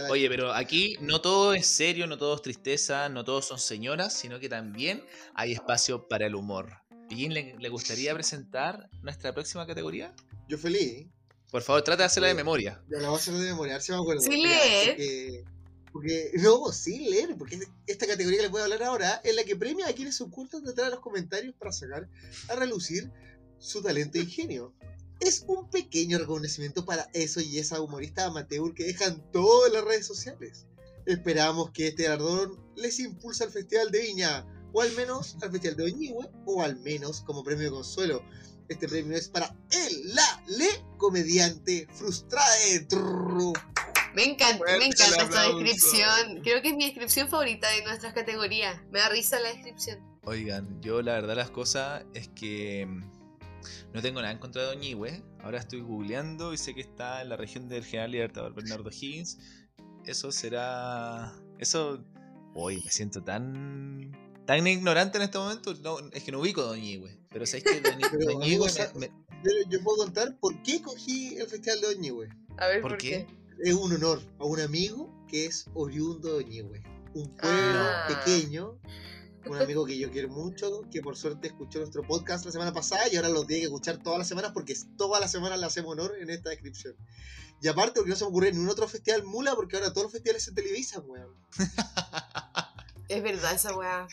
Oye, pero aquí no todo es serio, no todo es tristeza, no todos son señoras, sino que también hay espacio para el humor. ¿Pillín le, le gustaría presentar nuestra próxima categoría? Yo feliz. Por favor, trata de hacerla de memoria. Ya la voy a hacer de memoria, a ver si me acuerdo. Sí leer. Porque, porque- no, sí leer, porque esta categoría que les voy a hablar ahora es la que premia a quienes se ocultan detrás de los comentarios para sacar a relucir su talento e ingenio. Es un pequeño reconocimiento para eso y esa humorista amateur que dejan todo en las redes sociales. Esperamos que este galardón les impulse al Festival de Viña, o al menos al Festival de Oñigüe, o al menos como premio de consuelo. Este premio es para el, la, le, comediante frustrada. Trrr. Me encanta, Fuerte me encanta esta descripción. Creo que es mi descripción favorita de nuestras categorías. Me da risa la descripción. Oigan, yo la verdad las cosas es que mm, no tengo nada en contra de Doñigüe. Ahora estoy googleando y sé que está en la región del General Libertador Bernardo Higgins. Eso será... Eso... Hoy me siento tan... Tan ignorante en este momento. No, es que no ubico a Doñigüe. Pero sabéis que Doñi- Pero, Doñigüe amigo, me- Yo, yo puedo contar por qué cogí el Festival de Oñigüe. A ver, ¿Por qué? Es un honor a un amigo que es oriundo de Oñigüe. Un pueblo Ah. pequeño. Un amigo que yo quiero mucho, que por suerte escuchó nuestro podcast la semana pasada y ahora lo tiene que escuchar todas las semanas porque todas las semanas le hacemos honor en esta descripción. Y aparte porque no se me ocurre ni un otro festival mula porque ahora todos los festivales se televisan, weón. Es verdad esa weá.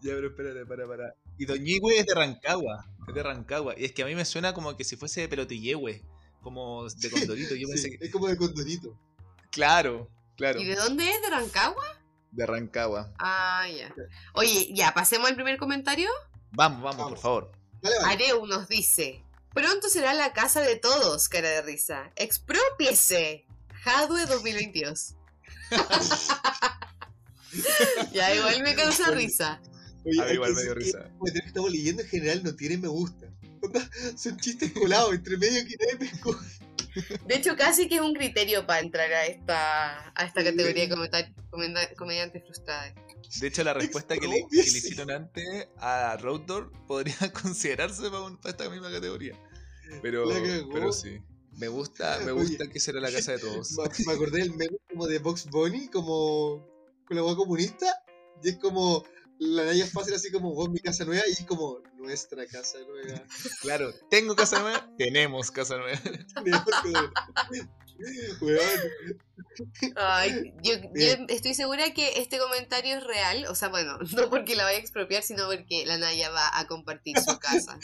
Ya, pero espérate, para, para. Y Doñigüe es de Rancagua. Es de Rancagua. Y es que a mí me suena como que si fuese de Pelotillehue. Como de Condorito. Yo pensé que. Es como de condorito. Claro, claro. ¿Y de dónde es? ¿De Rancagua? De Rancagua. Ah, ya. Oye, ya, pasemos al primer comentario. Vamos, vamos, Vamos. por favor. Dale, vale. Areu nos dice: Pronto será la casa de todos, cara de risa. ¡Expropiese! Jadwe 2022. ya, igual me causa risa. Oye, A mí hay igual me dio que risa. que estamos leyendo en general no tienen me gusta. Son chistes colados entre medio que nadie pescó. De hecho, casi que es un criterio para entrar a esta, a esta categoría de comentar- comenda- comediante frustrada. De hecho, la respuesta que le, que le hicieron antes a Roaddoor podría considerarse para, un- para esta misma categoría. Pero, pero sí. Me gusta, me Oye. gusta que será la casa de todos. Me, acordé del meme como de Box Bunny, como con la hueá comunista. Y es como la Naya es fácil así como vos mi casa nueva y es como nuestra casa nueva. Claro, tengo casa nueva, tenemos casa nueva. Weón, Ay, yo, estoy segura que este comentario es real. O sea, bueno, no porque la vaya a expropiar, sino porque la Naya va a compartir su casa.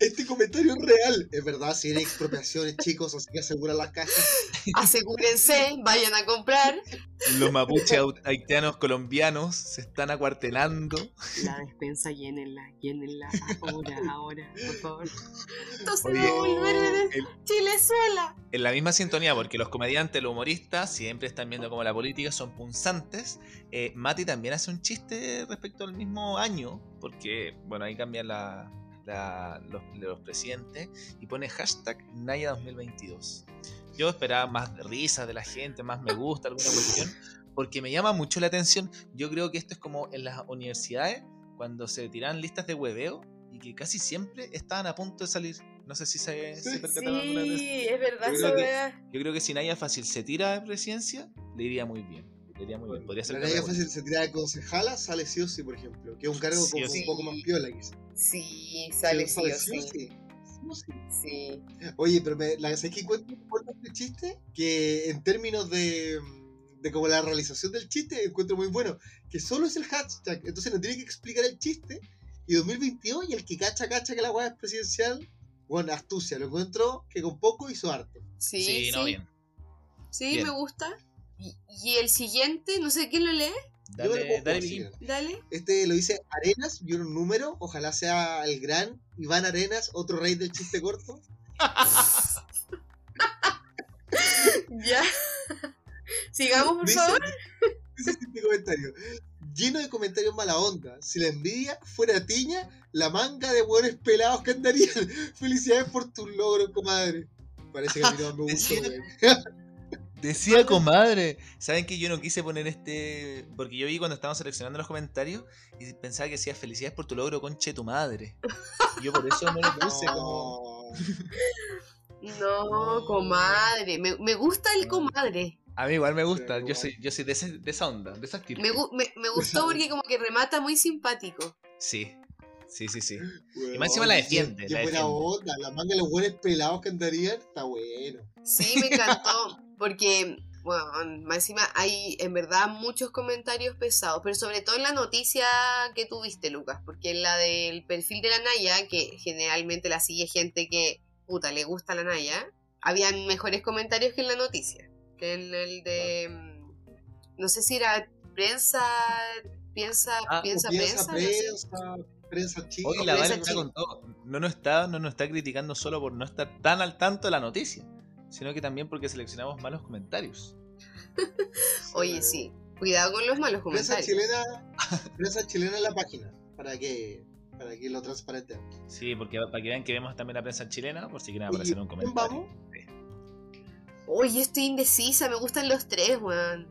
este comentario es real. Es verdad, si hay expropiaciones, chicos, así que aseguran las cajas. Asegúrense, vayan a comprar. Los mapuches haitianos colombianos se están acuartelando. La despensa, llénenla, llénenla. Ahora, ahora, por favor. Oye, a volver el- Chilezuela. En la misma sintonía, porque los comediantes, los humoristas, siempre están viendo como la política son punzantes. Eh, Mati también hace un chiste respecto al mismo año, porque, bueno, ahí cambian la, la- los, los presidentes y pone hashtag Naya 2022. Yo esperaba más risas de la gente, más me gusta, alguna cuestión, porque me llama mucho la atención. Yo creo que esto es como en las universidades, cuando se tiran listas de hueveo y que casi siempre estaban a punto de salir. No sé si se, se Sí. percataron alguna vez. Sí, es verdad, Yo creo que-. Yo creo que si Naya Fácil se tira de presidencia, le iría muy bien. Le iría muy bien. Podría ser La Naya fácil se tira de concejala, sale sí o sí, por ejemplo. Que es un cargo Sí como sí. un poco más piola, quizás. Sí, sale sí o Sale sí. Sí o sí. Sí. Oye, pero me, la ¿sabes qué encuentro importante este chiste? Que en términos de, de como la realización del chiste, encuentro muy bueno. Que solo es el hashtag, entonces no tiene que explicar el chiste. Y 2022, y el que cacha, cacha que la weá es presidencial, bueno, astucia, lo encuentro que con poco hizo arte. Sí, Sí, sí. no, bien. Sí, Bien. me gusta. Y, y el siguiente, no sé quién lo lee. Yo Dale, dale. Dale. Este lo dice Arenas, y un número, ojalá sea el gran Iván Arenas, otro rey del chiste corto. Ya. Sigamos, por Dice- favor. Dice este comentario. Lleno de comentarios mala onda. Si la envidia fuera tiña, la manga de buenos pelados que andarían. Felicidades por tus logros, comadre. Parece que a mí no me gustó. Decía- comadre. ¿Saben que yo no quise poner este? Porque yo vi cuando estábamos seleccionando los comentarios y pensaba que decía felicidades por tu logro, conche tu madre. Y yo por eso no lo puse como. No. No, comadre. Me, me gusta el comadre. A mí igual me gusta. Yo soy, yo soy de, ese- de esa onda, de esa estirpe. Me, me, me gustó porque como que remata muy simpático. Sí. Sí, sí, sí. Weón, más encima la defiende, Qué la buena defiende. onda. La manga de los buenos pelados que andarían está bueno. Sí, me encantó. Porque, bueno, más encima hay en verdad muchos comentarios pesados, pero sobre todo en la noticia que tuviste, Lucas, porque en la del perfil de la Naya, que generalmente la sigue gente que, puta, le gusta la Naya, habían mejores comentarios que en la noticia, que en el de, no sé si era prensa, piensa, Ah, piensa, piensa prensa, no sé. prensa, prensa chica. Hoy la Prensa Vale está chica. con todo. No nos está, no nos está criticando solo por no estar tan al tanto de la noticia, sino que también porque seleccionamos malos comentarios. Oye, sí, cuidado con los malos Prensa comentarios. chilena, prensa chilena en la página. Para que, para que lo transparente. Sí, porque para que vean que vemos también la prensa chilena, por si quieren Oye, aparecer en un ¿quién comentario. vamos? Oye, estoy indecisa, me gustan los tres, weón.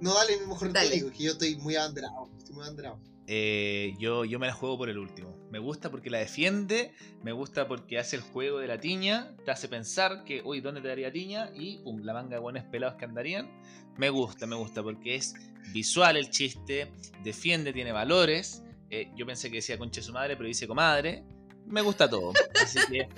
No, dale, mejor Dale. técnico, que yo estoy muy abanderado. Estoy muy abanderado. Eh, yo, yo me la juego por el último. Me gusta porque la defiende, me gusta porque hace el juego de la tiña, te hace pensar que, uy, ¿dónde te daría tiña? Y pum, la manga de buenos pelados que andarían. Me gusta, me gusta porque es visual el chiste, defiende, tiene valores. Eh, yo pensé que decía conche su madre, pero dice comadre. Me gusta todo. Así que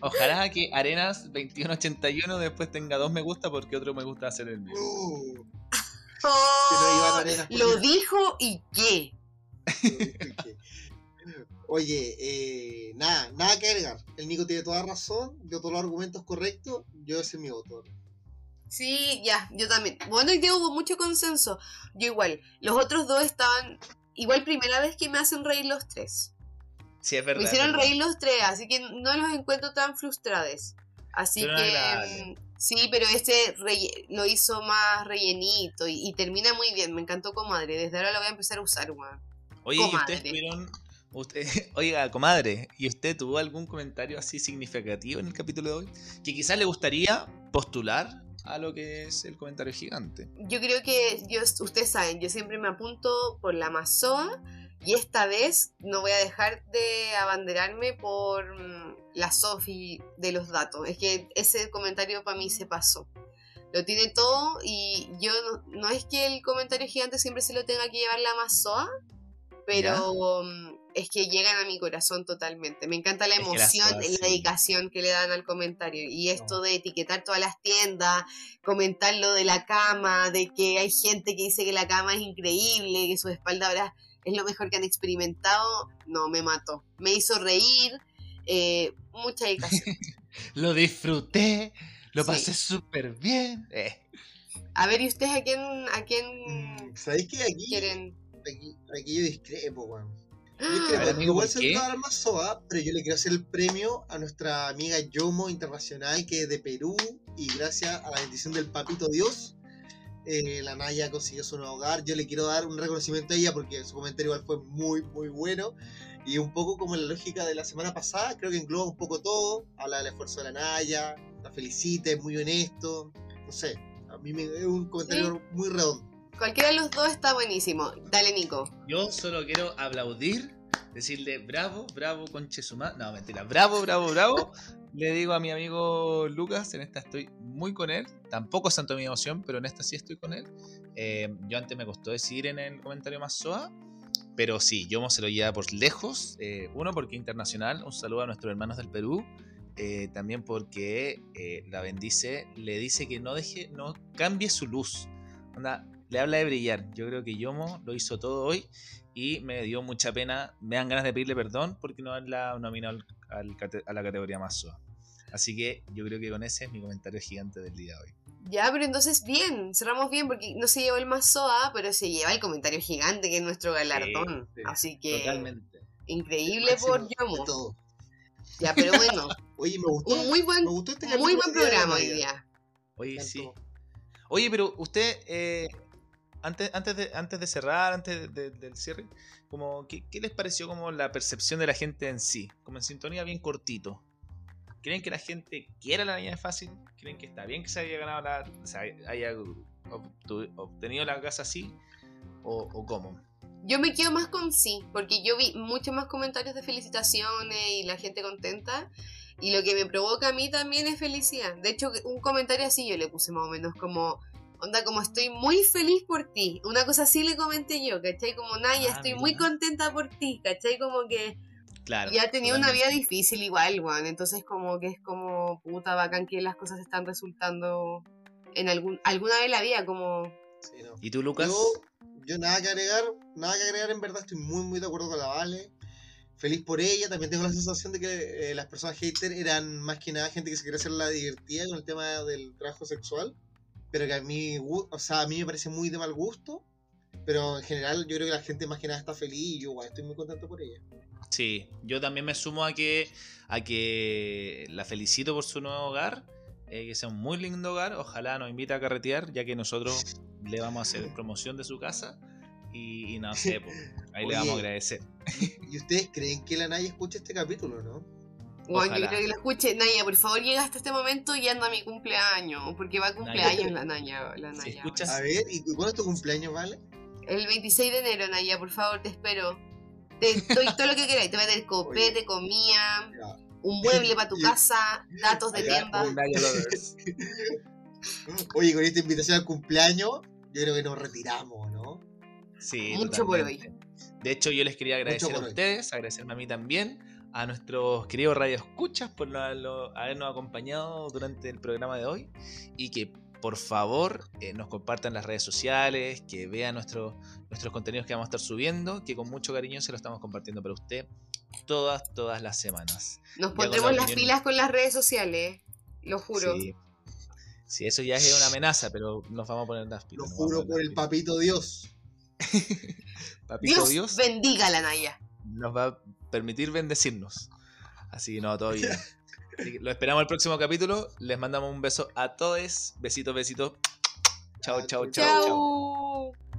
ojalá que Arenas 2181 después tenga dos me gusta porque otro me gusta hacer el mío. Uh, Oh, lo dijo y qué. Oye, eh, nada, nada que agregar. El Nico tiene toda razón, dio todos los argumentos correctos. Yo ese es mi voto. Sí, ya, yo también. Bueno, hoy día hubo mucho consenso. Yo igual. Los otros dos estaban. Igual primera vez que me hacen reír los tres. Sí, es verdad. me hicieron verdad. reír los tres, así que no los encuentro tan frustrados. Así Pero que. mm, Sí, pero este relle- lo hizo más rellenito y, y termina muy bien. Me encantó comadre. Desde ahora lo voy a empezar a usar, weón. Oye, ¿y Comadre. ustedes tuvieron, Usted, oiga, comadre, ¿y usted tuvo algún comentario así significativo en el capítulo de hoy? Que quizás le gustaría postular a lo que es el comentario gigante. Yo creo que yo, ustedes saben, yo siempre me apunto por la Mazoa y esta vez no voy a dejar de abanderarme por mm, la Sofi de los datos. Es que ese comentario para mí se pasó. Lo tiene todo y yo no, no es que el comentario gigante siempre se lo tenga que llevar la Mazoa, pero mm, es que llegan a mi corazón totalmente. Me encanta la emoción y la dedicación que le dan al comentario. Y esto de etiquetar todas las tiendas, comentar lo de la cama, de que hay gente que dice que la cama es increíble, que su espalda ahora es lo mejor que han experimentado, no, me mató. Me hizo reír, eh, mucha dedicación. Lo disfruté, lo Sí. pasé súper bien. Eh, A ver, ¿y ustedes a quién, a quién Mm, ¿Sabéis que aquí, quieren? Aquí, aquí yo discrepo, weón? Yo A ver, discrepo. amigo, Igual ¿por se a dar más SOA, pero yo le quiero hacer el premio a nuestra amiga Yomo Internacional, que es de Perú, y gracias a la bendición del Papito Dios, eh, la Naya consiguió su nuevo hogar. Yo le quiero dar un reconocimiento a ella porque su comentario igual fue muy, muy bueno. Y un poco como la lógica de la semana pasada, creo que engloba un poco todo. Habla del esfuerzo de la Naya, la felicita, es muy honesto. No sé, a mí me es un comentario muy redondo. Cualquiera de los dos está buenísimo. Dale, Nico. Yo solo quiero aplaudir, decirle bravo, bravo, conchesuma. No, mentira, bravo, bravo, bravo. Le digo a mi amigo Lucas, en esta estoy muy con él. Tampoco es tanto mi emoción, pero en esta sí estoy con él. Eh, yo antes me costó decir en el comentario más soa, pero sí, yo se lo lleva por lejos. Eh, uno, porque internacional. Un saludo a nuestros hermanos del Perú. Eh, también porque eh, la bendice, le dice que no deje, no cambie su luz. Onda, le habla de brillar. Yo creo que Yomo lo hizo todo hoy y me dio mucha pena. Me dan ganas de pedirle perdón porque no la nominó al- al cate- a la categoría más SOA. Así que yo creo que con ese es mi comentario gigante del día de hoy. Ya, pero entonces bien, cerramos bien porque no se llevó el Mazoa, pero se lleva el comentario gigante que es nuestro galardón. sí, Así que Totalmente. increíble por Yomo. todo. Ya, pero bueno, Oye, me gustó. un muy buen, me gustó este muy buen programa hoy día. Oye, sí. Oye, pero usted, eh, antes, antes, de, antes de cerrar, antes de- del cierre, como, ¿qué, qué les pareció como la percepción de la gente en sí? Como en sintonía bien cortito. ¿Creen que la gente quiera la niña de fácil? ¿Creen que está bien que se haya ganado la. o sea, haya obtenido la casa así? ¿O, o cómo? Yo me quedo más con sí, porque yo vi muchos más comentarios de felicitaciones y la gente contenta. Y lo que me provoca a mí también es felicidad. De hecho, un comentario así yo le puse más o menos como, onda, como estoy muy feliz por ti. Una cosa así le comenté yo, ¿cachai? Como, Naya, Ah, estoy mira. muy contenta por ti, ¿cachai? Como que Claro. ya tenía una vida difícil igual, weón. Entonces como que es como, puta, bacán que las cosas están resultando en algún, alguna vez en la vida, como... Sí, no. ¿Y tú, Lucas? Yo, yo nada que agregar, nada que agregar en verdad, estoy muy muy de acuerdo con la Vale. Feliz por ella, también tengo la sensación de que eh, las personas hater eran más que nada gente que se quería hacer la divertida con el tema del trabajo sexual, pero que a mí, o sea, a mí me parece muy de mal gusto, pero en general yo creo que la gente más que nada está feliz y yo igual estoy muy contento por ella. Sí, yo también me sumo a que, a que la felicito por su nuevo hogar, eh, que sea un muy lindo hogar, ojalá nos invite a carretear, ya que nosotros le vamos a hacer promoción de su casa y, y no sé, pues, ahí le vamos a agradecer. ¿Y ustedes creen que la Naya escucha este capítulo, no? Bueno, yo creo que lo escuche. Naya, por favor, llega hasta este momento y anda mi cumpleaños. Porque va a cumpleaños la Naya. La Naya Si escuchas- A ver, ¿y cuándo es tu cumpleaños, Vale? El 26 de enero, Naya, por favor, te espero. Te doy todo lo que queráis. Te voy a tener copete, comida, Ya. un mueble para tu casa, datos de Allá, tienda. Naya. Oye, con esta invitación al cumpleaños, yo creo que nos retiramos, ¿no? Sí, Mucho por totalmente. De hecho, yo les quería agradecer a hoy. ustedes, agradecerme a mí también, a nuestros queridos radioescuchas por lo- lo- habernos acompañado durante el programa de hoy y que por favor eh, nos compartan las redes sociales, que vean nuestro- nuestros contenidos que vamos a estar subiendo, que con mucho cariño se lo estamos compartiendo para usted todas, todas las semanas. Nos pondremos la las pilas con las redes sociales. Lo juro. Sí. Sí, eso ya es una amenaza, pero nos vamos a poner las pilas. Lo juro por el papito Dios. Papito Dios, Dios bendiga a la Naya. nos va permitir bendecirnos. Así que no, todo bien. Así que lo esperamos el próximo capítulo. Les mandamos un beso a todos. Besitos, besitos. Chao, chao, chao, chao. Chao.